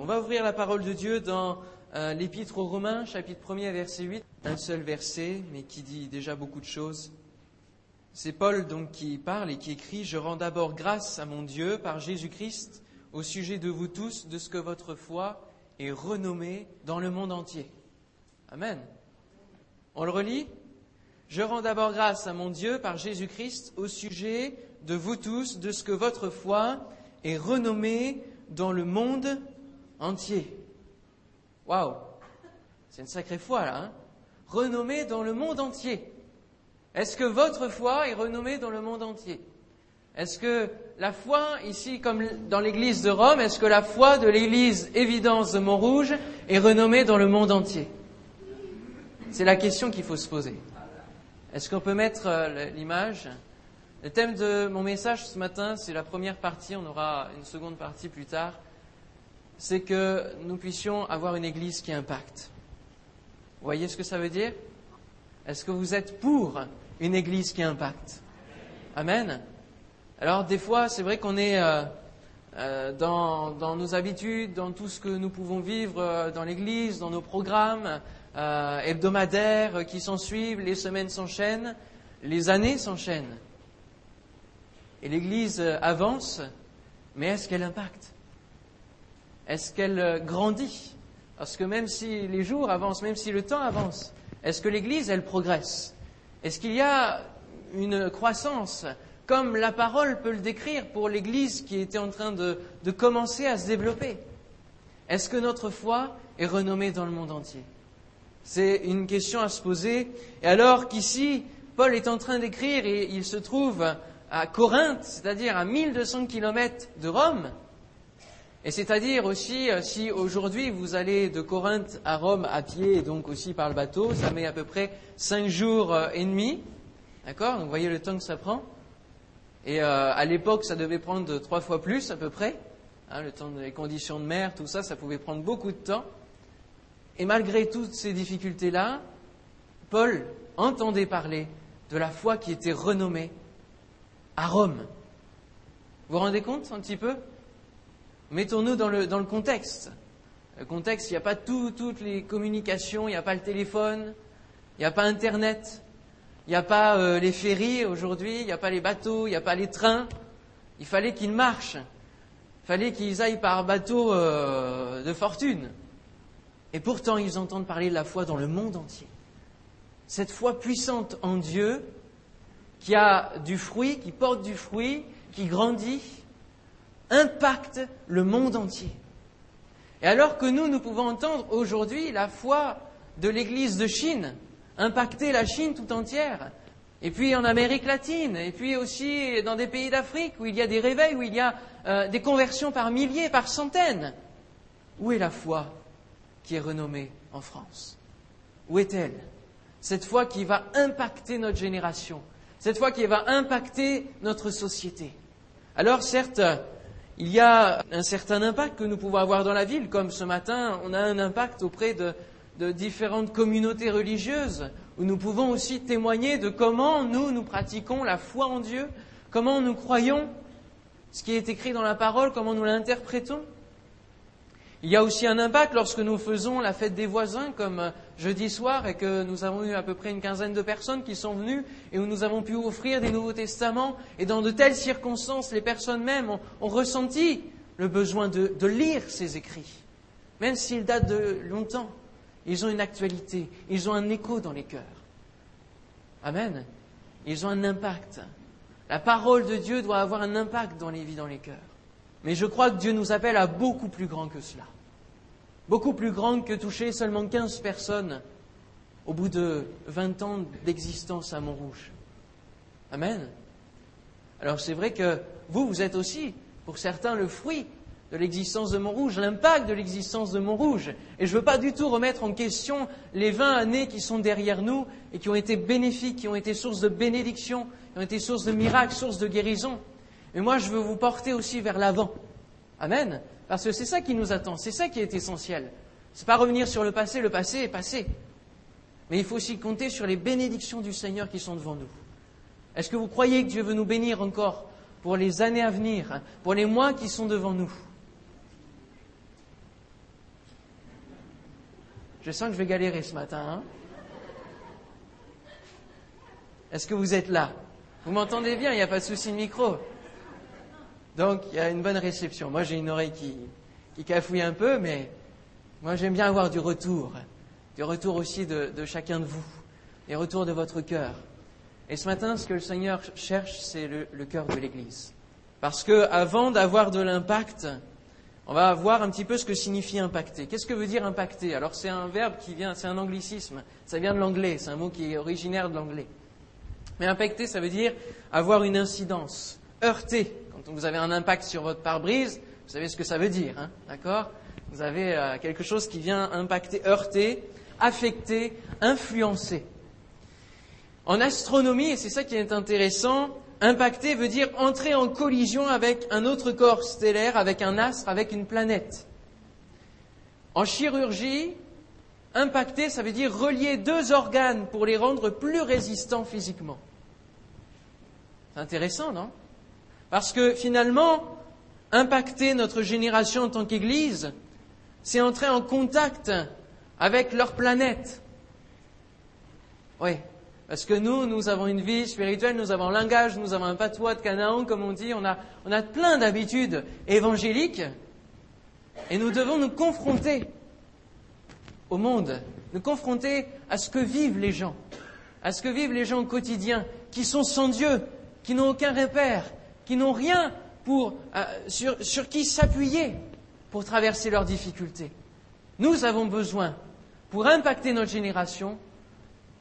On va ouvrir la parole de Dieu dans euh, l'Épître aux Romains, chapitre 1er, verset 8. Un seul verset, mais qui dit déjà beaucoup de choses. C'est Paul donc qui parle et qui écrit Je rends d'abord grâce à mon Dieu par Jésus-Christ au sujet de vous tous, de ce que votre foi est renommée dans le monde entier. Amen. On le relit Je rends d'abord grâce à mon Dieu par Jésus-Christ au sujet de vous tous, de ce que votre foi est renommée dans le monde entier. Waouh. C'est une sacrée foi là. Hein. Renommée dans le monde entier. Est-ce que votre foi est renommée dans le monde entier? Est-ce que la foi, ici comme dans l'église de Rome, est-ce que la foi de l'église Évidence de Montrouge est renommée dans le monde entier? C'est la question qu'il faut se poser. Est-ce qu'on peut mettre euh, l'image? Le thème de mon message ce matin, c'est la première partie, on aura une seconde partie plus tard c'est que nous puissions avoir une Église qui impacte. Vous voyez ce que ça veut dire? Est-ce que vous êtes pour une Église qui impacte? Amen. Alors des fois, c'est vrai qu'on est euh, euh, dans, nos habitudes, dans tout ce que nous pouvons vivre euh, dans l'Église, dans nos programmes hebdomadaires qui s'en suivent, les semaines s'enchaînent, les années s'enchaînent. Et l'Église avance, mais est-ce qu'elle impacte? Est-ce qu'elle euh, grandit? Parce que même si les jours avancent, même si le temps avance, est-ce que l'Église, elle progresse? Est-ce qu'il y a une croissance? Comme la parole peut le décrire pour l'Église qui était en train de, de commencer à se développer. Est-ce que notre foi est renommée dans le monde entier? C'est une question à se poser. Et alors qu'ici, Paul est en train d'écrire et il se trouve à Corinthe, c'est-à-dire à 1200 kilomètres de Rome, et c'est-à-dire aussi, euh, si aujourd'hui vous allez de Corinthe à Rome à pied et donc aussi par le bateau, ça met à peu près cinq jours euh, et demi. D'accord Donc vous voyez le temps que ça prend. Et euh, à l'époque, ça devait prendre trois fois plus à peu près. Hein, le temps des conditions de mer, tout ça, ça pouvait prendre beaucoup de temps. Et malgré toutes ces difficultés-là, Paul entendait parler de la foi qui était renommée à Rome. Vous vous rendez compte un petit peu? Mettons-nous dans le, dans le contexte. Le contexte, il n'y a pas toutes les communications, il n'y a pas le téléphone, il n'y a pas Internet, il n'y a pas euh, les ferries aujourd'hui, il n'y a pas les bateaux, il n'y a pas les trains. Il fallait qu'ils marchent. Il fallait qu'ils aillent par bateau euh, de fortune. Et pourtant, ils entendent parler de la foi dans le monde entier. Cette foi puissante en Dieu, qui a du fruit, qui porte du fruit, qui grandit, impacte le monde entier. Et alors que nous, nous pouvons entendre aujourd'hui la foi de l'Église de Chine impacter la Chine tout entière, et puis en Amérique latine, et puis aussi dans des pays d'Afrique où il y a des réveils, où il y a euh, des conversions par milliers, par centaines. Où est la foi qui est renommée en France? Où est-elle? Cette foi qui va impacter notre génération, cette foi qui va impacter notre société. Alors certes, il y a un certain impact que nous pouvons avoir dans la ville, comme ce matin, on a un impact auprès de, différentes communautés religieuses, où nous pouvons aussi témoigner de comment nous, nous pratiquons la foi en Dieu, comment nous croyons ce qui est écrit dans la parole, comment nous l'interprétons. Il y a aussi un impact lorsque nous faisons la fête des voisins, comme euh, jeudi soir, et que nous avons eu à peu près une quinzaine de personnes qui sont venues, et où nous avons pu offrir des Nouveaux Testaments, et dans de telles circonstances, les personnes même ont, ressenti le besoin de lire ces écrits, même s'ils datent de longtemps. Ils ont une actualité, ils ont un écho dans les cœurs. Amen. Ils ont un impact. La parole de Dieu doit avoir un impact dans les vies, dans les cœurs. Mais je crois que Dieu nous appelle à beaucoup plus grand que cela. Beaucoup plus grand que toucher seulement 15 personnes au bout de 20 ans d'existence à Montrouge. Amen. Alors c'est vrai que vous, vous êtes aussi, pour certains, le fruit de l'existence de Montrouge, l'impact de l'existence de Montrouge. Et je ne veux pas du tout remettre en question les 20 années qui sont derrière nous et qui ont été bénéfiques, qui ont été source de bénédiction, qui ont été source de miracles, source de guérison. Mais moi, je veux vous porter aussi vers l'avant. Amen. Parce que c'est ça qui nous attend, c'est ça qui est essentiel. Ce n'est pas revenir sur le passé, le passé est passé. Mais il faut aussi compter sur les bénédictions du Seigneur qui sont devant nous. Est-ce que vous croyez que Dieu veut nous bénir encore pour les années à venir, pour les mois qui sont devant nous? Je sens que je vais galérer ce matin. Hein. Est-ce que vous êtes là? Vous m'entendez bien, il n'y a pas de souci de micro. Donc, il y a une bonne réception. Moi, j'ai une oreille qui, qui cafouille un peu, mais moi, j'aime bien avoir du retour. Du retour aussi de, chacun de vous. Des retours de votre cœur. Et ce matin, ce que le Seigneur cherche, c'est le, le cœur de l'Église. Parce que avant d'avoir de l'impact, on va voir un petit peu ce que signifie impacter. Qu'est-ce que veut dire impacter? Alors c'est un verbe qui vient, c'est un anglicisme, ça vient de l'anglais, c'est un mot qui est originaire de l'anglais. Mais impacter, ça veut dire avoir une incidence, heurter. Quand vous avez un impact sur votre pare-brise, vous savez ce que ça veut dire, hein d'accord? Vous avez euh, quelque chose qui vient impacter, heurter, affecter, influencer. En astronomie, et c'est ça qui est intéressant, Impacter veut dire entrer en collision avec un autre corps stellaire, avec un astre, avec une planète. En chirurgie, impacter, ça veut dire relier deux organes pour les rendre plus résistants physiquement. C'est intéressant, non? Parce que finalement, impacter notre génération en tant qu'Église, c'est entrer en contact avec leur planète. Oui, parce que nous, nous avons une vie spirituelle, nous avons un langage, nous avons un patois de Canaan, comme on dit, on a, on a plein d'habitudes évangéliques, et nous devons nous confronter au monde, nous confronter à ce que vivent les gens, à ce que vivent les gens au quotidien, qui sont sans Dieu, qui n'ont aucun repère, qui n'ont rien pour, euh, sur, sur qui s'appuyer pour traverser leurs difficultés. Nous avons besoin, pour impacter notre génération,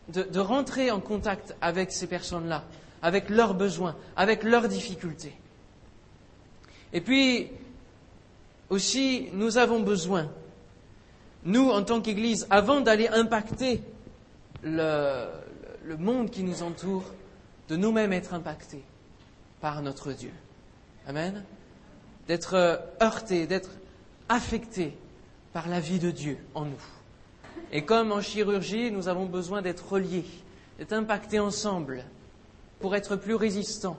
de, rentrer en contact avec ces personnes-là, avec leurs besoins, avec leurs difficultés. Et puis, aussi, nous avons besoin, nous, en tant qu'Église, avant d'aller impacter le, le, monde qui nous entoure, de nous-mêmes être impactés par notre Dieu. Amen. D'être heurtés, d'être affectés par la vie de Dieu en nous. Et comme en chirurgie, nous avons besoin d'être reliés, d'être impactés ensemble pour être plus résistants.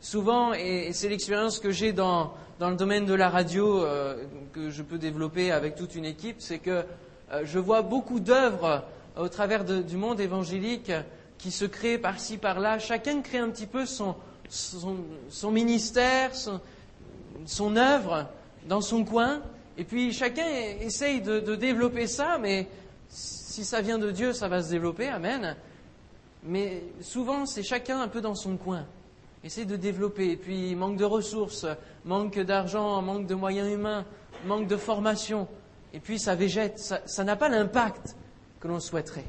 Souvent, et c'est l'expérience que j'ai dans, le domaine de la radio, euh, que je peux développer avec toute une équipe, c'est que euh, je vois beaucoup d'œuvres au travers du monde évangélique qui se créent par-ci, par-là. Chacun crée un petit peu son, ministère, son, son œuvre dans son coin. Et puis chacun essaye de, développer ça, mais si ça vient de Dieu, ça va se développer, amen. Mais souvent, c'est chacun un peu dans son coin. Essaye de développer. Et puis, manque de ressources, manque d'argent, manque de moyens humains, manque de formation. Et puis, ça végète. Ça n'a pas l'impact que l'on souhaiterait.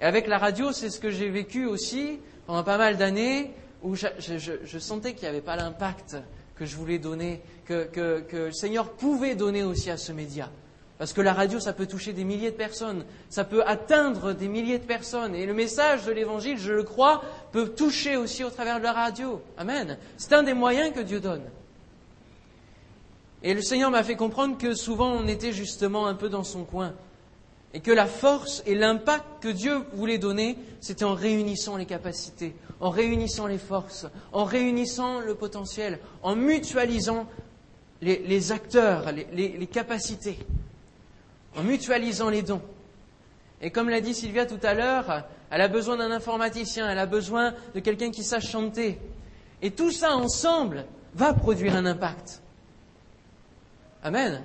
Et avec la radio, c'est ce que j'ai vécu aussi pendant pas mal d'années, où je, sentais qu'il n'y avait pas l'impact que je voulais donner, que, le Seigneur pouvait donner aussi à ce média. Parce que la radio, ça peut toucher des milliers de personnes, ça peut atteindre des milliers de personnes. Et le message de l'Évangile, je le crois, peut toucher aussi au travers de la radio. Amen. C'est un des moyens que Dieu donne. Et le Seigneur m'a fait comprendre que souvent on était justement un peu dans son coin. Et que la force et l'impact que Dieu voulait donner, c'était en réunissant les capacités, en réunissant les forces, en réunissant le potentiel, en mutualisant les, acteurs, les, capacités, en mutualisant les dons. Et comme l'a dit Sylvia tout à l'heure, elle a besoin d'un informaticien, elle a besoin de quelqu'un qui sache chanter. Et tout ça ensemble va produire un impact. Amen.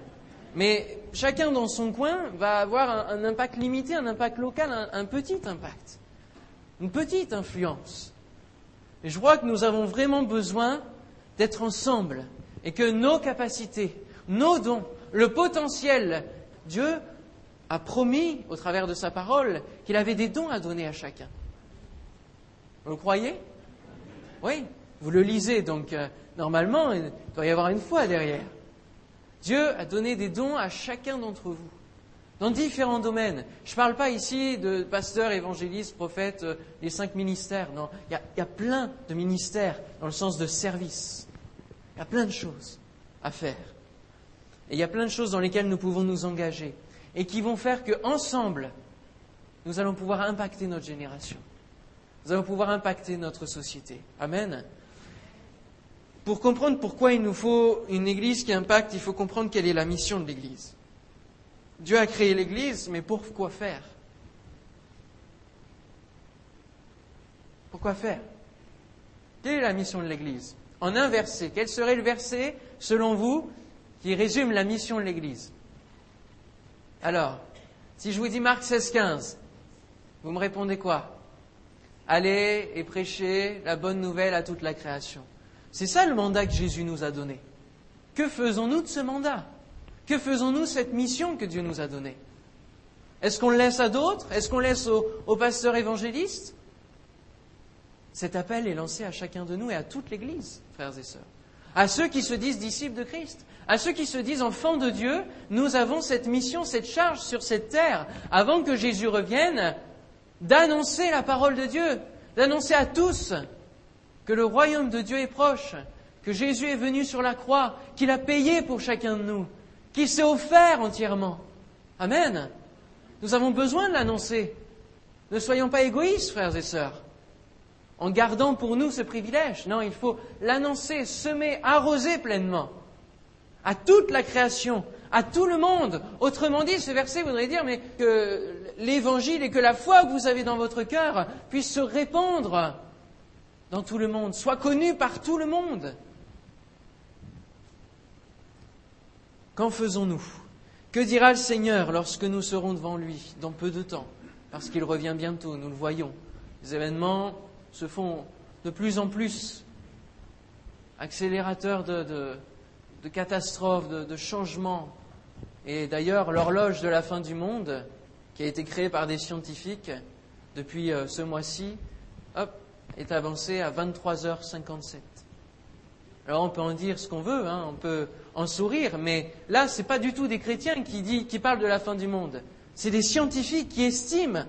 Mais chacun dans son coin va avoir un, impact limité, un impact local, un, petit impact, une petite influence. Et je crois que nous avons vraiment besoin d'être ensemble et que nos capacités, nos dons, le potentiel, Dieu a promis au travers de sa parole qu'il avait des dons à donner à chacun. Vous le croyez? Oui, vous le lisez, donc euh, normalement il doit y avoir une foi derrière. Dieu a donné des dons à chacun d'entre vous, dans différents domaines. Je ne parle pas ici de pasteurs, évangélistes, prophètes, euh, les cinq ministères. Non, il y, a, plein de ministères dans le sens de service. Il y a plein de choses à faire. Et il y a plein de choses dans lesquelles nous pouvons nous engager et qui vont faire qu'ensemble, nous allons pouvoir impacter notre génération. Nous allons pouvoir impacter notre société. Amen. Pour comprendre pourquoi il nous faut une Église qui impacte, il faut comprendre quelle est la mission de l'Église. Dieu a créé l'Église, mais pour quoi faire? Pourquoi faire? Quelle est la mission de l'Église? En un verset, quel serait le verset, selon vous, qui résume la mission de l'Église? Alors, si je vous dis Marc 16, 15, vous me répondez quoi? Allez et prêchez la bonne nouvelle à toute la création. C'est ça le mandat que Jésus nous a donné. Que faisons-nous de ce mandat? Que faisons-nous de cette mission que Dieu nous a donnée? Est-ce qu'on le laisse à d'autres? Est-ce qu'on laisse aux, pasteurs évangélistes Cet appel est lancé à chacun de nous et à toute l'Église, frères et sœurs. À ceux qui se disent disciples de Christ, à ceux qui se disent enfants de Dieu, nous avons cette mission, cette charge sur cette terre, avant que Jésus revienne, d'annoncer la parole de Dieu, d'annoncer à tous que le royaume de Dieu est proche, que Jésus est venu sur la croix, qu'il a payé pour chacun de nous, qu'il s'est offert entièrement. Amen. Nous avons besoin de l'annoncer. Ne soyons pas égoïstes, frères et sœurs, en gardant pour nous ce privilège. Non, il faut l'annoncer, semer, arroser pleinement à toute la création, à tout le monde. Autrement dit, ce verset voudrait dire mais que l'évangile et que la foi que vous avez dans votre cœur puisse se répandre dans tout le monde, soit connue par tout le monde. Qu'en faisons-nous? Que dira le Seigneur lorsque nous serons devant lui dans peu de temps? Parce qu'il revient bientôt, nous le voyons. Les événements se font de plus en plus accélérateurs de catastrophes, de, de changements. Et d'ailleurs, l'horloge de la fin du monde, qui a été créée par des scientifiques depuis euh, ce mois-ci, hop, est avancée à 23h57. Alors on peut en dire ce qu'on veut, hein, on peut en sourire, mais là, ce n'est pas du tout des chrétiens qui parlent de la fin du monde. C'est des scientifiques qui estiment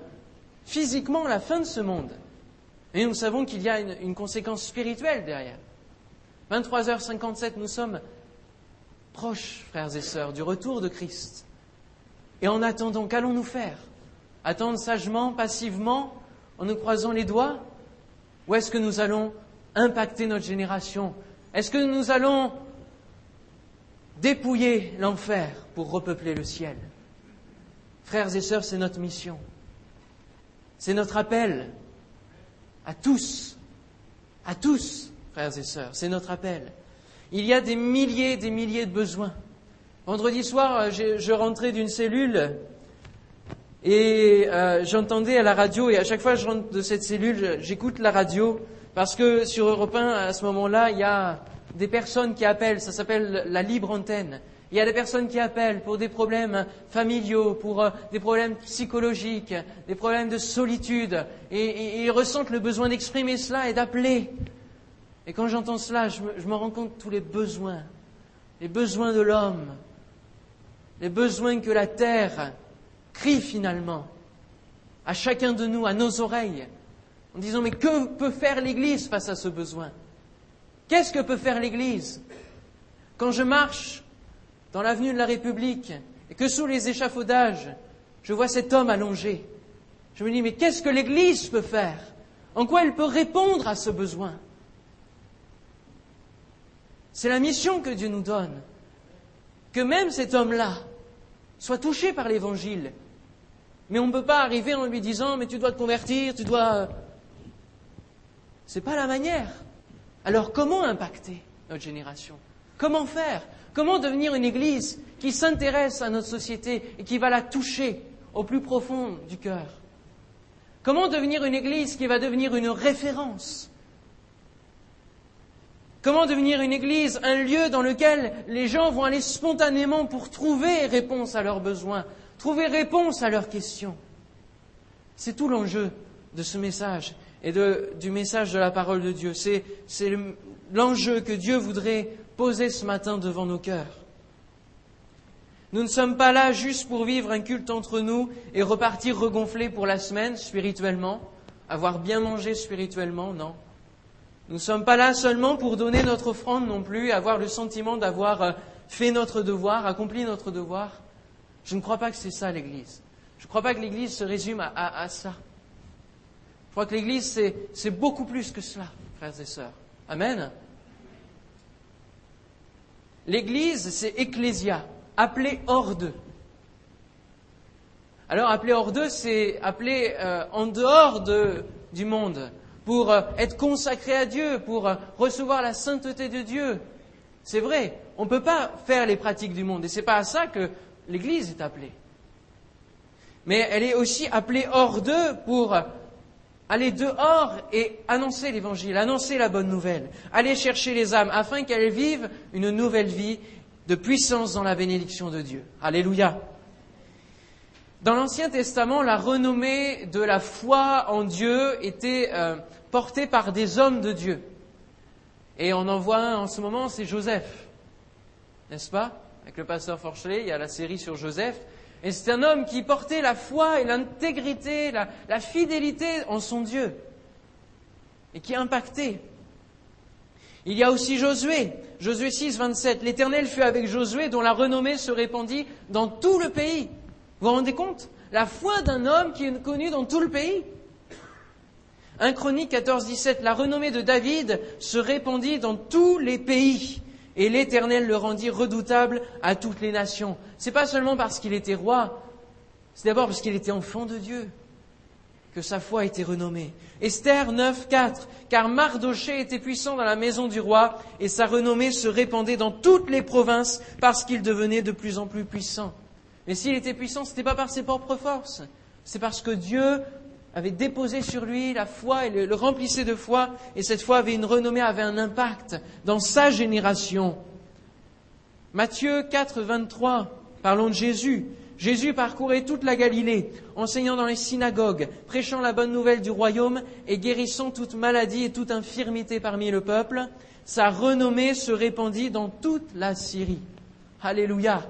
physiquement la fin de ce monde. Et nous savons qu'il y a une, une conséquence spirituelle derrière. 23h57, nous sommes proches, frères et sœurs, du retour de Christ. Et en attendant, qu'allons-nous faire? Attendre sagement, passivement, en nous croisant les doigts? Ou est-ce que nous allons impacter notre génération? Est-ce que nous allons dépouiller l'enfer pour repeupler le ciel? Frères et sœurs, c'est notre mission. C'est notre appel à tous, à tous, frères et sœurs, c'est notre appel. Il y a des milliers et des milliers de besoins. Vendredi soir, je, je rentrais d'une cellule et euh, j'entendais à la radio, et à chaque fois que je rentre de cette cellule, j'écoute la radio, parce que sur Europe 1, à ce moment-là, il y a des personnes qui appellent, ça s'appelle la libre antenne. Il y a des personnes qui appellent pour des problèmes familiaux, pour euh, des problèmes psychologiques, des problèmes de solitude, et, ils ressentent le besoin d'exprimer cela et d'appeler. Et quand j'entends cela, je me, je me rends compte de tous les besoins, les besoins de l'homme, les besoins que la terre crie finalement à chacun de nous, à nos oreilles, en disant mais que peut faire l'Église face à ce besoin? Qu'est-ce que peut faire l'Église? Quand je marche dans l'avenue de la République et que sous les échafaudages, je vois cet homme allongé, je me dis mais qu'est-ce que l'Église peut faire? En quoi elle peut répondre à ce besoin? C'est la mission que Dieu nous donne. Que même cet homme-là soit touché par l'Évangile. Mais on ne peut pas arriver en lui disant mais tu dois te convertir, tu dois. C'est pas la manière. Alors comment impacter notre génération? Comment faire? Comment devenir une Église qui s'intéresse à notre société et qui va la toucher au plus profond du cœur? Comment devenir une Église qui va devenir une référence? Comment devenir une Église un lieu dans lequel les gens vont aller spontanément pour trouver réponse à leurs besoins, trouver réponse à leurs questions C'est tout l'enjeu de ce message et du message de la parole de Dieu. C'est l'enjeu que Dieu voudrait poser ce matin devant nos cœurs. Nous ne sommes pas là juste pour vivre un culte entre nous et repartir regonflés pour la semaine spirituellement, avoir bien mangé spirituellement, non. Nous ne sommes pas là seulement pour donner notre offrande non plus, avoir le sentiment d'avoir euh, fait notre devoir, accompli notre devoir. Je ne crois pas que c'est ça l'Église. Je ne crois pas que l'Église se résume à, ça. Je crois que l'Église, c'est beaucoup plus que cela, frères et sœurs. Amen. L'Église, c'est ecclésia, appelé hors d'eux. Alors appeler hors d'eux, c'est appeler euh, en dehors de, du monde, pour euh, être consacré à Dieu, pour euh, recevoir la sainteté de Dieu. C'est vrai, on ne peut pas faire les pratiques du monde, et c'est pas à ça que l'Église est appelée. Mais elle est aussi appelée hors d'eux pour aller dehors et annoncer l'Évangile, annoncer la bonne nouvelle, aller chercher les âmes afin qu'elles vivent une nouvelle vie de puissance dans la bénédiction de Dieu. Alléluia. Dans l'Ancien Testament, la renommée de la foi en Dieu était euh, portée par des hommes de Dieu. Et on en voit un en ce moment, c'est Joseph. N'est-ce pas? Avec le pasteur Forchelet, il y a la série sur Joseph. Et c'est un homme qui portait la foi et l'intégrité, la, fidélité en son Dieu. Et qui impactait. Il y a aussi Josué. Josué 6, 27. L'Éternel fut avec Josué dont la renommée se répandit dans tout le pays. Vous vous rendez compte? La foi d'un homme qui est connu dans tout le pays. 1 Chronique 14, 17. La renommée de David se répandit dans tous les pays. Et l'Éternel le rendit redoutable à toutes les nations. C'est pas seulement parce qu'il était roi, c'est d'abord parce qu'il était enfant de Dieu que sa foi été renommée. Esther 9, 4. Car Mardoché était puissant dans la maison du roi et sa renommée se répandait dans toutes les provinces parce qu'il devenait de plus en plus puissant. Mais s'il était puissant, ce n'était pas par ses propres forces. C'est parce que Dieu avait déposé sur lui la foi et le, remplissait de foi, et cette foi avait une renommée, avait un impact dans sa génération. Matthieu 4, 23, parlons de Jésus. Jésus parcourait toute la Galilée, enseignant dans les synagogues, prêchant la bonne nouvelle du royaume et guérissant toute maladie et toute infirmité parmi le peuple. Sa renommée se répandit dans toute la Syrie. Alléluia.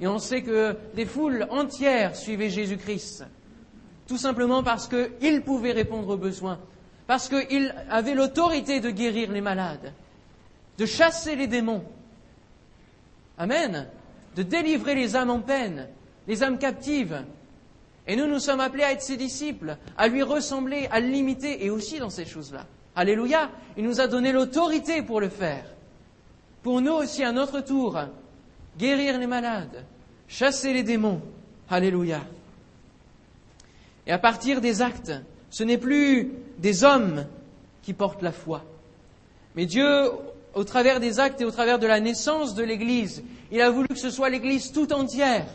Et on sait que des foules entières suivaient Jésus-Christ tout simplement parce qu'il pouvait répondre aux besoins, parce qu'il avait l'autorité de guérir les malades, de chasser les démons. Amen. De délivrer les âmes en peine, les âmes captives. Et nous, nous sommes appelés à être ses disciples, à lui ressembler, à l'imiter, et aussi dans ces choses-là. Alléluia. Il nous a donné l'autorité pour le faire. Pour nous aussi, à notre tour, guérir les malades, chasser les démons. Alléluia. Et à partir des actes, ce n'est plus des hommes qui portent la foi. Mais Dieu, au travers des actes et au travers de la naissance de l'Église, il a voulu que ce soit l'Église tout entière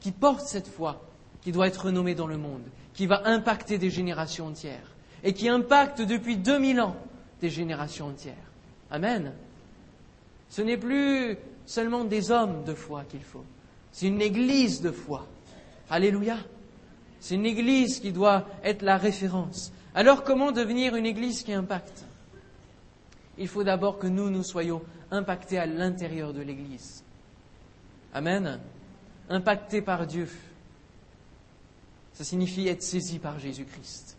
qui porte cette foi, qui doit être renommée dans le monde, qui va impacter des générations entières, et qui impacte depuis 2000 ans des générations entières. Amen. Ce n'est plus seulement des hommes de foi qu'il faut, c'est une Église de foi. Alléluia. C'est une Église qui doit être la référence. Alors comment devenir une Église qui impacte? Il faut d'abord que nous, nous soyons impactés à l'intérieur de l'Église. Amen. Impactés par Dieu. Ça signifie être saisi par Jésus-Christ.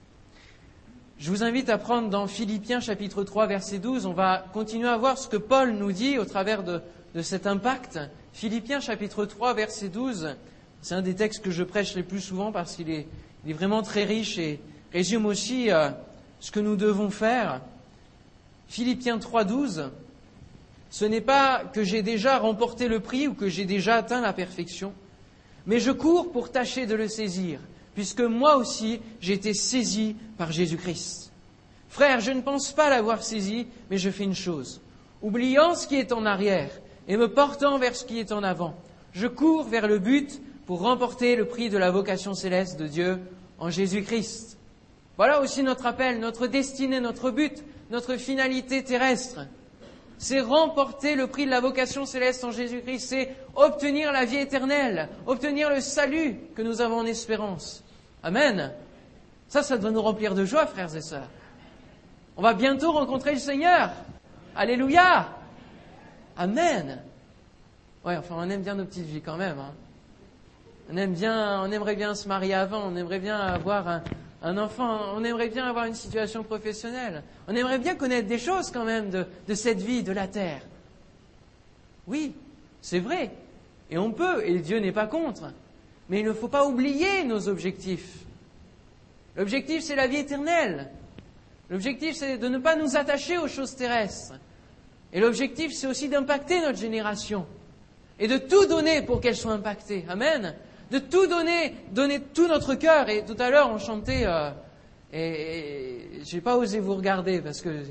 Je vous invite à prendre dans Philippiens chapitre 3 verset 12, on va continuer à voir ce que Paul nous dit au travers de, de cet impact. Philippiens chapitre 3 verset 12, c'est un des textes que je prêche les plus souvent parce qu'il est, vraiment très riche et résume aussi euh, ce que nous devons faire. Philippiens 3.12, ce n'est pas que j'ai déjà remporté le prix ou que j'ai déjà atteint la perfection, mais je cours pour tâcher de le saisir, puisque moi aussi j'ai été saisi par Jésus-Christ. Frère, je ne pense pas l'avoir saisi, mais je fais une chose. Oubliant ce qui est en arrière et me portant vers ce qui est en avant, je cours vers le but pour remporter le prix de la vocation céleste de Dieu en Jésus-Christ. Voilà aussi notre appel, notre destinée, notre but, notre finalité terrestre. C'est remporter le prix de la vocation céleste en Jésus-Christ, c'est obtenir la vie éternelle, obtenir le salut que nous avons en espérance. Amen. Ça, ça doit nous remplir de joie, frères et sœurs. On va bientôt rencontrer le Seigneur. Alléluia. Amen. Ouais, enfin, on aime bien nos petites vies quand même. Hein. On aimerait bien se marier avant, on aimerait bien avoir un, enfant, on aimerait bien avoir une situation professionnelle, on aimerait bien connaître des choses quand même de, de cette vie, de la terre. Oui, c'est vrai, et on peut, et Dieu n'est pas contre, mais il ne faut pas oublier nos objectifs. L'objectif, c'est la vie éternelle. L'objectif, c'est de ne pas nous attacher aux choses terrestres. Et l'objectif, c'est aussi d'impacter notre génération et de tout donner pour qu'elle soit impactée. Amen de tout donner, donner tout notre cœur. Et tout à l'heure, on chantait, euh, et, et j'ai pas osé vous regarder parce que,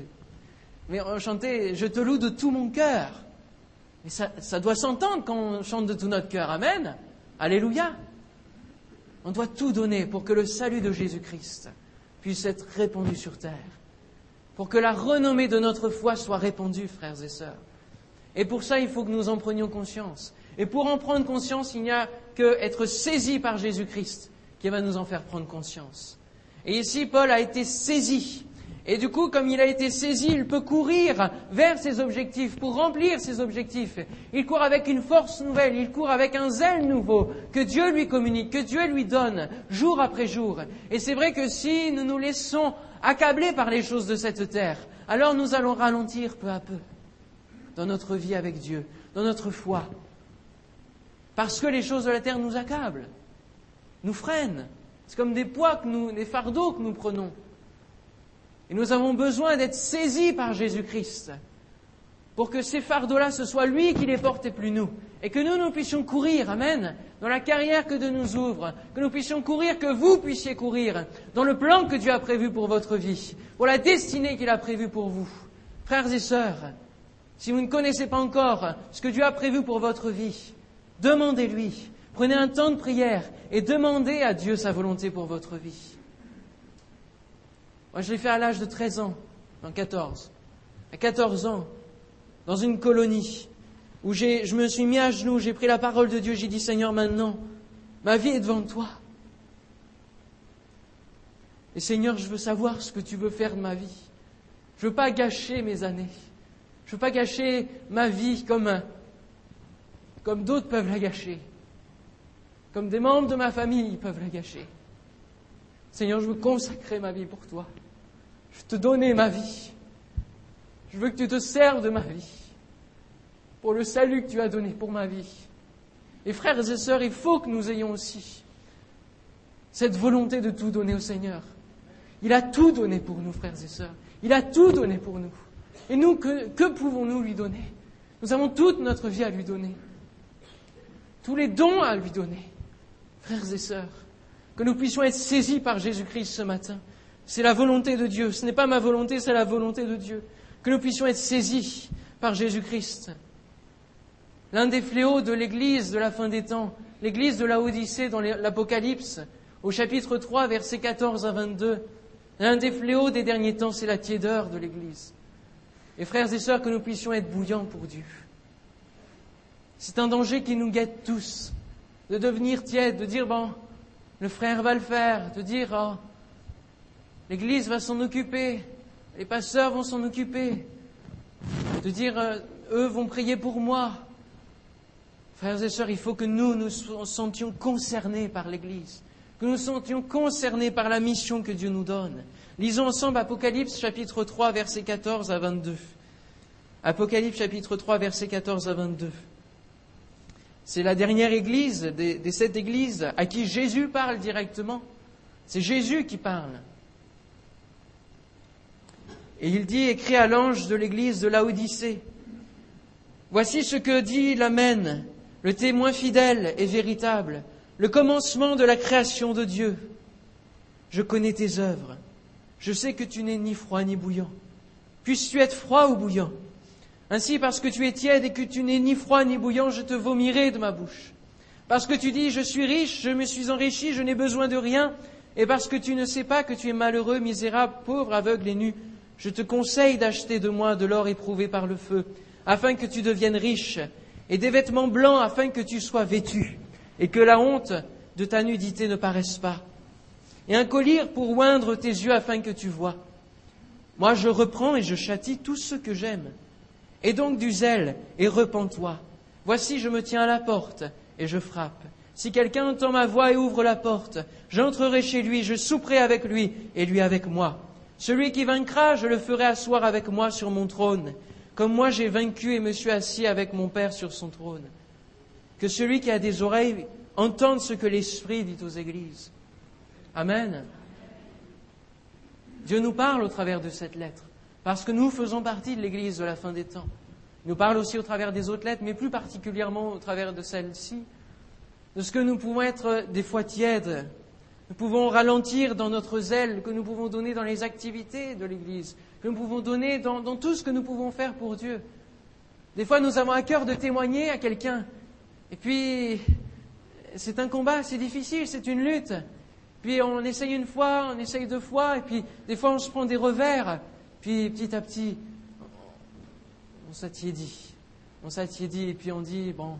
mais on chantait, je te loue de tout mon cœur. Et ça, ça doit s'entendre quand on chante de tout notre cœur. Amen. Alléluia. On doit tout donner pour que le salut de Jésus-Christ puisse être répandu sur terre. Pour que la renommée de notre foi soit répandue, frères et sœurs. Et pour ça, il faut que nous en prenions conscience. Et pour en prendre conscience, il n'y a qu'être saisi par Jésus-Christ qui va nous en faire prendre conscience. Et ici, Paul a été saisi. Et du coup, comme il a été saisi, il peut courir vers ses objectifs, pour remplir ses objectifs. Il court avec une force nouvelle, il court avec un zèle nouveau, que Dieu lui communique, que Dieu lui donne, jour après jour. Et c'est vrai que si nous nous laissons accabler par les choses de cette terre, alors nous allons ralentir peu à peu dans notre vie avec Dieu, dans notre foi. Parce que les choses de la terre nous accablent, nous freinent. C'est comme des poids, que nous, des fardeaux que nous prenons. Et nous avons besoin d'être saisis par Jésus-Christ pour que ces fardeaux-là, ce soit lui qui les porte et plus nous. Et que nous, nous puissions courir, Amen, dans la carrière que Dieu nous ouvre, que nous puissions courir, que vous puissiez courir, dans le plan que Dieu a prévu pour votre vie, pour la destinée qu'il a prévue pour vous. Frères et sœurs, si vous ne connaissez pas encore ce que Dieu a prévu pour votre vie, demandez-lui. Prenez un temps de prière et demandez à Dieu sa volonté pour votre vie. Moi, je l'ai fait à l'âge de 13 ans, en 14. À 14 ans, dans une colonie, où je me suis mis à genoux, j'ai pris la parole de Dieu, j'ai dit Seigneur, maintenant, ma vie est devant toi. Et Seigneur, je veux savoir ce que tu veux faire de ma vie. Je ne veux pas gâcher mes années. Je ne veux pas gâcher ma vie comme, comme d'autres peuvent la gâcher. Comme des membres de ma famille peuvent la gâcher. Seigneur, je veux consacrer ma vie pour toi. Je veux te donner ma vie. Je veux que tu te serves de ma vie pour le salut que tu as donné pour ma vie. Et frères et sœurs, il faut que nous ayons aussi cette volonté de tout donner au Seigneur. Il a tout donné pour nous, frères et sœurs. Il a tout donné pour nous. Et nous, que, que pouvons-nous lui donner? Nous avons toute notre vie à lui donner. Tous les dons à lui donner. Frères et sœurs, que nous puissions être saisis par Jésus-Christ ce matin. C'est la volonté de Dieu. Ce n'est pas ma volonté, c'est la volonté de Dieu. Que nous puissions être saisis par Jésus-Christ. L'un des fléaux de l'Église de la fin des temps, l'Église de la Odyssée dans l'Apocalypse, au chapitre 3, versets 14 à 22, l'un des fléaux des derniers temps, c'est la tiédeur de l'Église. Et frères et sœurs, que nous puissions être bouillants pour Dieu. C'est un danger qui nous guette tous, de devenir tiède, de dire, bon, le frère va le faire, de dire, oh, L'Église va s'en occuper, les pasteurs vont s'en occuper, de dire, euh, eux vont prier pour moi. Frères et sœurs, il faut que nous nous sentions concernés par l'Église, que nous nous sentions concernés par la mission que Dieu nous donne. Lisons ensemble Apocalypse chapitre 3, versets 14 à 22. Apocalypse chapitre 3, versets 14 à 22. C'est la dernière église des, sept églises à qui Jésus parle directement. C'est Jésus qui parle. Et il dit, écrit à l'ange de l'église de Laodicée, Voici ce que dit l'Amen, le témoin fidèle et véritable, le commencement de la création de Dieu. Je connais tes œuvres. Je sais que tu n'es ni froid ni bouillant. Puisses-tu être froid ou bouillant? Ainsi, parce que tu es tiède et que tu n'es ni froid ni bouillant, je te vomirai de ma bouche. Parce que tu dis, je suis riche, je me suis enrichi, je n'ai besoin de rien, et parce que tu ne sais pas que tu es malheureux, misérable, pauvre, aveugle et nu, je te conseille d'acheter de moi de l'or éprouvé par le feu, afin que tu deviennes riche, et des vêtements blancs afin que tu sois vêtu, et que la honte de ta nudité ne paraisse pas, et un collier pour oindre tes yeux afin que tu vois. Moi je reprends et je châtie tout ce que j'aime. Et donc du zèle, et repens-toi. Voici je me tiens à la porte, et je frappe. Si quelqu'un entend ma voix et ouvre la porte, j'entrerai chez lui, je souperai avec lui, et lui avec moi. Celui qui vaincra, je le ferai asseoir avec moi sur mon trône, comme moi j'ai vaincu et me suis assis avec mon Père sur son trône. Que celui qui a des oreilles entende ce que l'Esprit dit aux églises. Amen. Dieu nous parle au travers de cette lettre, parce que nous faisons partie de l'Église de la fin des temps. Il nous parle aussi au travers des autres lettres, mais plus particulièrement au travers de celle-ci. de ce que nous pouvons être des fois tièdes. Nous pouvons ralentir dans notre zèle que nous pouvons donner dans les activités de l'Église, que nous pouvons donner dans, dans tout ce que nous pouvons faire pour Dieu. Des fois, nous avons à cœur de témoigner à quelqu'un. Et puis, c'est un combat, c'est difficile, c'est une lutte. Puis on essaye une fois, on essaye deux fois, et puis des fois on se prend des revers. Puis petit à petit, on s'attiédit. On s'attiédit, et puis on dit, bon,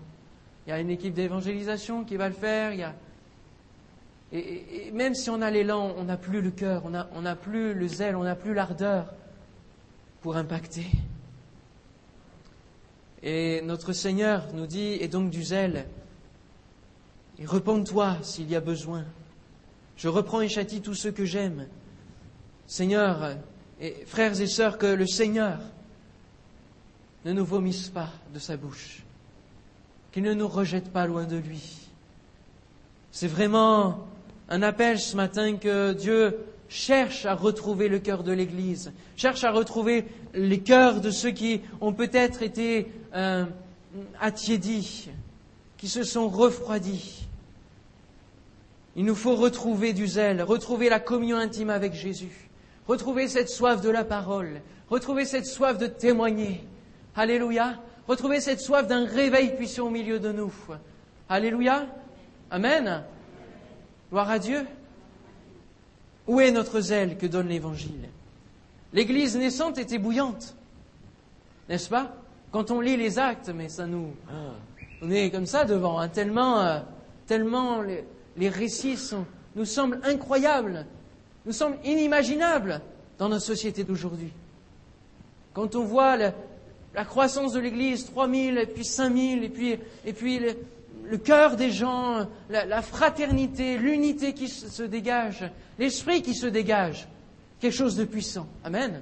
il y a une équipe d'évangélisation qui va le faire. Et, même si on a l'élan, on n'a plus le cœur, on n'a plus le zèle, on n'a plus l'ardeur pour impacter. Et notre Seigneur nous dit, et donc du zèle, et repends-toi s'il y a besoin. Je reprends et châtie tous ceux que j'aime. Seigneur, frères et sœurs, que le Seigneur ne nous vomisse pas de sa bouche, qu'il ne nous rejette pas loin de lui. C'est vraiment un appel ce matin que Dieu cherche à retrouver le cœur de l'Église, cherche à retrouver les cœurs de ceux qui ont peut-être été euh, attiédis, qui se sont refroidis. Il nous faut retrouver du zèle, retrouver la communion intime avec Jésus, retrouver cette soif de la parole, retrouver cette soif de témoigner. Alléluia. Retrouver cette soif d'un réveil puissant au milieu de nous. Alléluia. Amen. Gloire à Dieu. Où est notre zèle que donne l'Évangile? L'Église naissante était bouillante, n'est-ce pas? Quand on lit les actes, mais ça nous... On est comme ça devant, hein, tellement, euh, tellement les, récits nous semblent incroyables, nous semblent inimaginables dans notre société d'aujourd'hui. Quand on voit la croissance de l'Église, 3000, et puis 5000, et puis, et puis le cœur des gens, la, fraternité, l'unité qui se, dégage, l'esprit qui se dégage, quelque chose de puissant. Amen.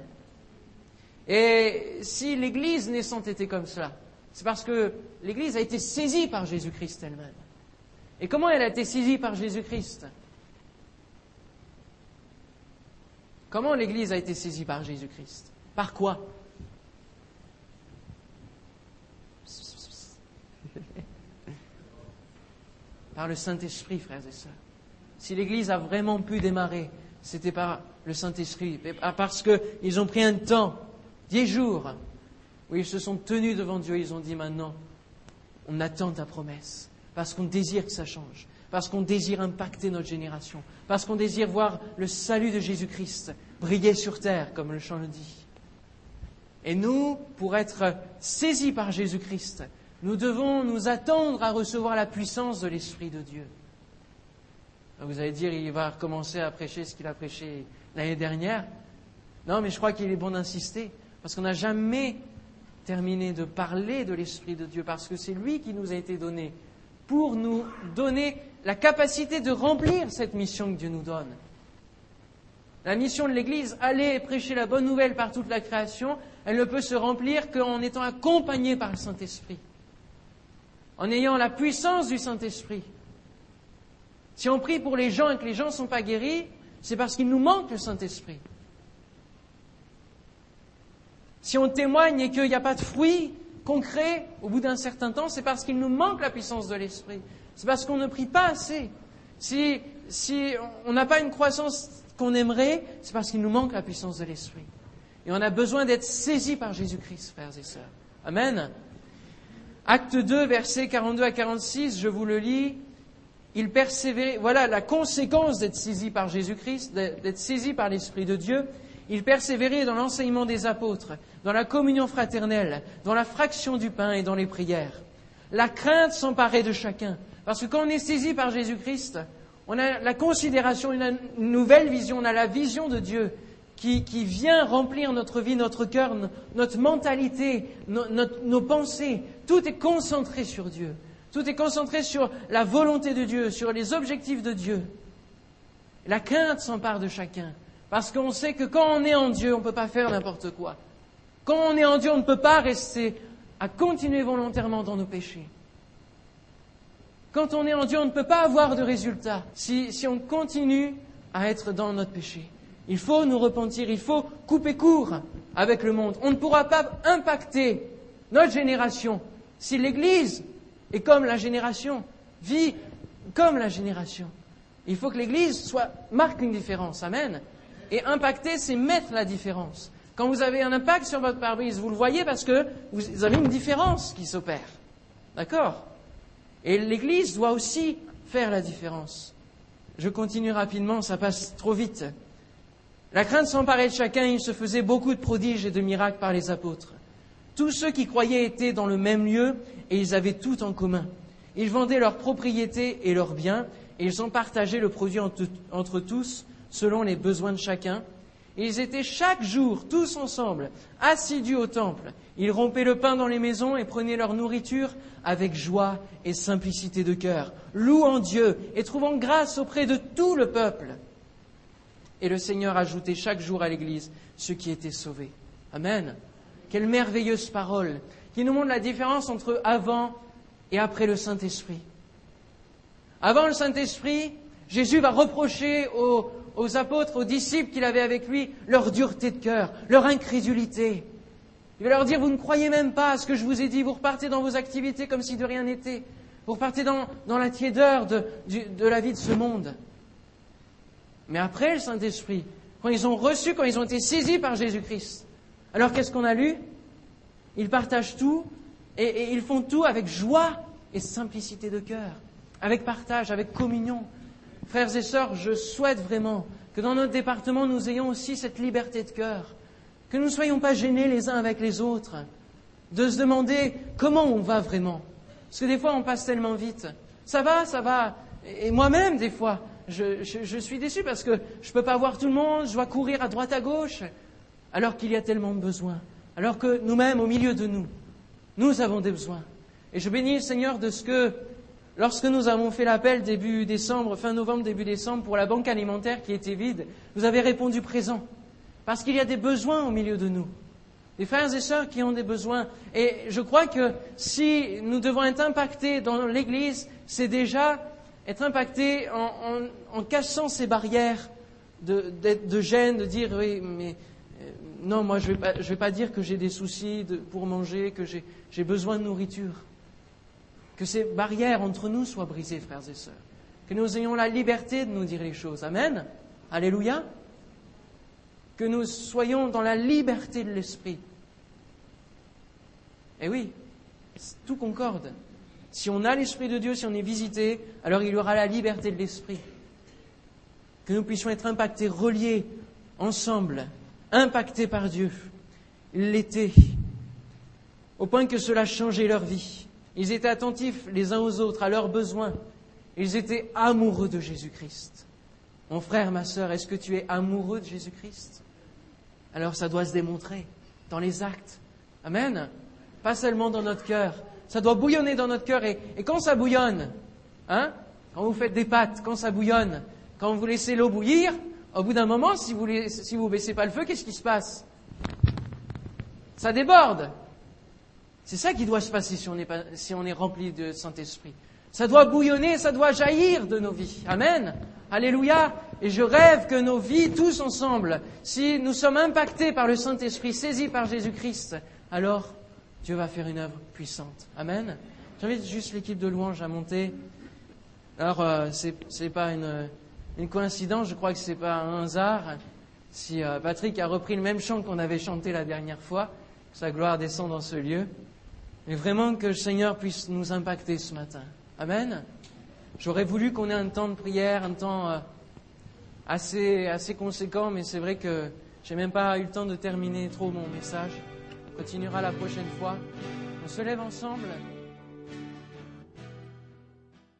Et si l'Église naissante était comme cela, c'est parce que l'Église a été saisie par Jésus-Christ elle-même. Et comment elle a été saisie par Jésus-Christ? Comment l'Église a été saisie par Jésus-Christ? Par quoi? Par le Saint-Esprit, frères et sœurs. Si l'Église a vraiment pu démarrer, c'était par le Saint-Esprit, parce qu'ils ont pris un temps, dix jours, où ils se sont tenus devant Dieu, ils ont dit maintenant, on attend ta promesse, parce qu'on désire que ça change, parce qu'on désire impacter notre génération, parce qu'on désire voir le salut de Jésus-Christ briller sur terre, comme le chant le dit. Et nous, pour être saisis par Jésus-Christ, nous devons nous attendre à recevoir la puissance de l'Esprit de Dieu. Vous allez dire, il va recommencer à prêcher ce qu'il a prêché l'année dernière. Non, mais je crois qu'il est bon d'insister, parce qu'on n'a jamais terminé de parler de l'Esprit de Dieu, parce que c'est lui qui nous a été donné pour nous donner la capacité de remplir cette mission que Dieu nous donne. La mission de l'Église, aller prêcher la bonne nouvelle par toute la création, elle ne peut se remplir qu'en étant accompagnée par le Saint-Esprit en ayant la puissance du Saint-Esprit. Si on prie pour les gens et que les gens ne sont pas guéris, c'est parce qu'il nous manque le Saint-Esprit. Si on témoigne et qu'il n'y a pas de fruits concrets au bout d'un certain temps, c'est parce qu'il nous manque la puissance de l'Esprit. C'est parce qu'on ne prie pas assez. Si, si on n'a pas une croissance qu'on aimerait, c'est parce qu'il nous manque la puissance de l'Esprit. Et on a besoin d'être saisis par Jésus-Christ, frères et sœurs. Amen. Acte 2, versets 42 à 46, je vous le lis. Voilà la conséquence d'être saisi par Jésus-Christ, d'être saisi par l'Esprit de Dieu. Il persévérait dans l'enseignement des apôtres, dans la communion fraternelle, dans la fraction du pain et dans les prières. La crainte s'emparait de chacun. Parce que quand on est saisi par Jésus-Christ, on a la considération, une nouvelle vision, on a la vision de Dieu qui, vient remplir notre vie, notre cœur, notre mentalité, nos pensées. Tout est concentré sur Dieu. Tout est concentré sur la volonté de Dieu, sur les objectifs de Dieu. La crainte s'empare de chacun. Parce qu'on sait que quand on est en Dieu, on ne peut pas faire n'importe quoi. Quand on est en Dieu, on ne peut pas rester à continuer volontairement dans nos péchés. Quand on est en Dieu, on ne peut pas avoir de résultat si on continue à être dans notre péché. Il faut nous repentir, il faut couper court avec le monde. On ne pourra pas impacter notre génération si l'Église est comme la génération, vit comme la génération. Il faut que l'Église marque une différence. Amen. Et impacter, c'est mettre la différence. Quand vous avez un impact sur votre pare-brise, vous le voyez parce que vous avez une différence qui s'opère. D'accord? Et l'Église doit aussi faire la différence. Je continue rapidement, ça passe trop vite. La crainte s'emparait de chacun, il se faisait beaucoup de prodiges et de miracles par les apôtres. Tous ceux qui croyaient étaient dans le même lieu et ils avaient tout en commun. Ils vendaient leurs propriétés et leurs biens et ils en partageaient le produit entre tous selon les besoins de chacun. Ils étaient chaque jour tous ensemble, assidus au temple. Ils rompaient le pain dans les maisons et prenaient leur nourriture avec joie et simplicité de cœur, louant Dieu et trouvant grâce auprès de tout le peuple. Et le Seigneur ajoutait chaque jour à l'Église ceux qui étaient sauvés. Amen. Quelle merveilleuse parole qui nous montre la différence entre avant et après le Saint-Esprit. Avant le Saint-Esprit, Jésus va reprocher aux, aux apôtres, aux disciples qu'il avait avec lui, leur dureté de cœur, leur incrédulité. Il va leur dire, vous ne croyez même pas à ce que je vous ai dit, vous repartez dans vos activités comme si de rien n'était. Vous repartez dans, la tiédeur de, la vie de ce monde. Mais après le Saint-Esprit, quand ils ont reçu, quand ils ont été saisis par Jésus-Christ, alors qu'est-ce qu'on a lu? Ils partagent tout et, et, ils font tout avec joie et simplicité de cœur, avec partage, avec communion. Frères et sœurs, je souhaite vraiment que dans notre département, nous ayons aussi cette liberté de cœur, que nous ne soyons pas gênés les uns avec les autres, de se demander comment on va vraiment. Parce que des fois, on passe tellement vite. Ça va, ça va. Et moi-même, des fois, je, suis déçu parce que je ne peux pas voir tout le monde, je dois courir à droite à gauche alors qu'il y a tellement de besoins, alors que nous-mêmes, au milieu de nous, nous avons des besoins. Et je bénis le Seigneur de ce que, lorsque nous avons fait l'appel début décembre, fin novembre, début décembre, pour la banque alimentaire qui était vide, vous avez répondu présent. Parce qu'il y a des besoins au milieu de nous. Des frères et sœurs qui ont des besoins. Et je crois que si nous devons être impactés dans l'Église, c'est déjà être impactés en, cassant ces barrières de, gêne, de dire oui, mais non, moi je ne vais, pas dire que j'ai des soucis pour manger, que j'ai besoin de nourriture. Que ces barrières entre nous soient brisées, frères et sœurs. Que nous ayons la liberté de nous dire les choses. Amen. Alléluia. Que nous soyons dans la liberté de l'esprit. Eh oui, tout concorde. Si on a l'Esprit de Dieu, si on est visité, alors il y aura la liberté de l'Esprit. Que nous puissions être impactés, reliés, ensemble, impactés par Dieu. Ils l'étaient, au point que cela changeait leur vie. Ils étaient attentifs les uns aux autres, à leurs besoins. Ils étaient amoureux de Jésus-Christ. Mon frère, ma sœur, est-ce que tu es amoureux de Jésus-Christ? Alors ça doit se démontrer dans les actes. Amen. Pas seulement dans notre cœur. Ça doit bouillonner dans notre cœur. Et, quand ça bouillonne, hein, quand vous faites des pâtes, quand ça bouillonne, quand vous laissez l'eau bouillir, au bout d'un moment, si vous ne baissez pas le feu, qu'est-ce qui se passe? Ça déborde. C'est ça qui doit se passer si on, est pas, si on est rempli de Saint-Esprit. Ça doit bouillonner, ça doit jaillir de nos vies. Amen. Alléluia. Et je rêve que nos vies, tous ensemble, si nous sommes impactés par le Saint-Esprit, saisis par Jésus-Christ, alors Dieu va faire une œuvre puissante. Amen. J'invite juste l'équipe de louange à monter. Alors, euh, c'est pas une, coïncidence, je crois que c'est pas un hasard. Si euh, Patrick a repris le même chant qu'on avait chanté la dernière fois, que sa gloire descend dans ce lieu. Mais vraiment que le Seigneur puisse nous impacter ce matin. Amen. J'aurais voulu qu'on ait un temps de prière, un temps euh, assez, assez conséquent, mais c'est vrai que j'ai même pas eu le temps de terminer trop mon message. On continuera la prochaine fois. On se lève ensemble.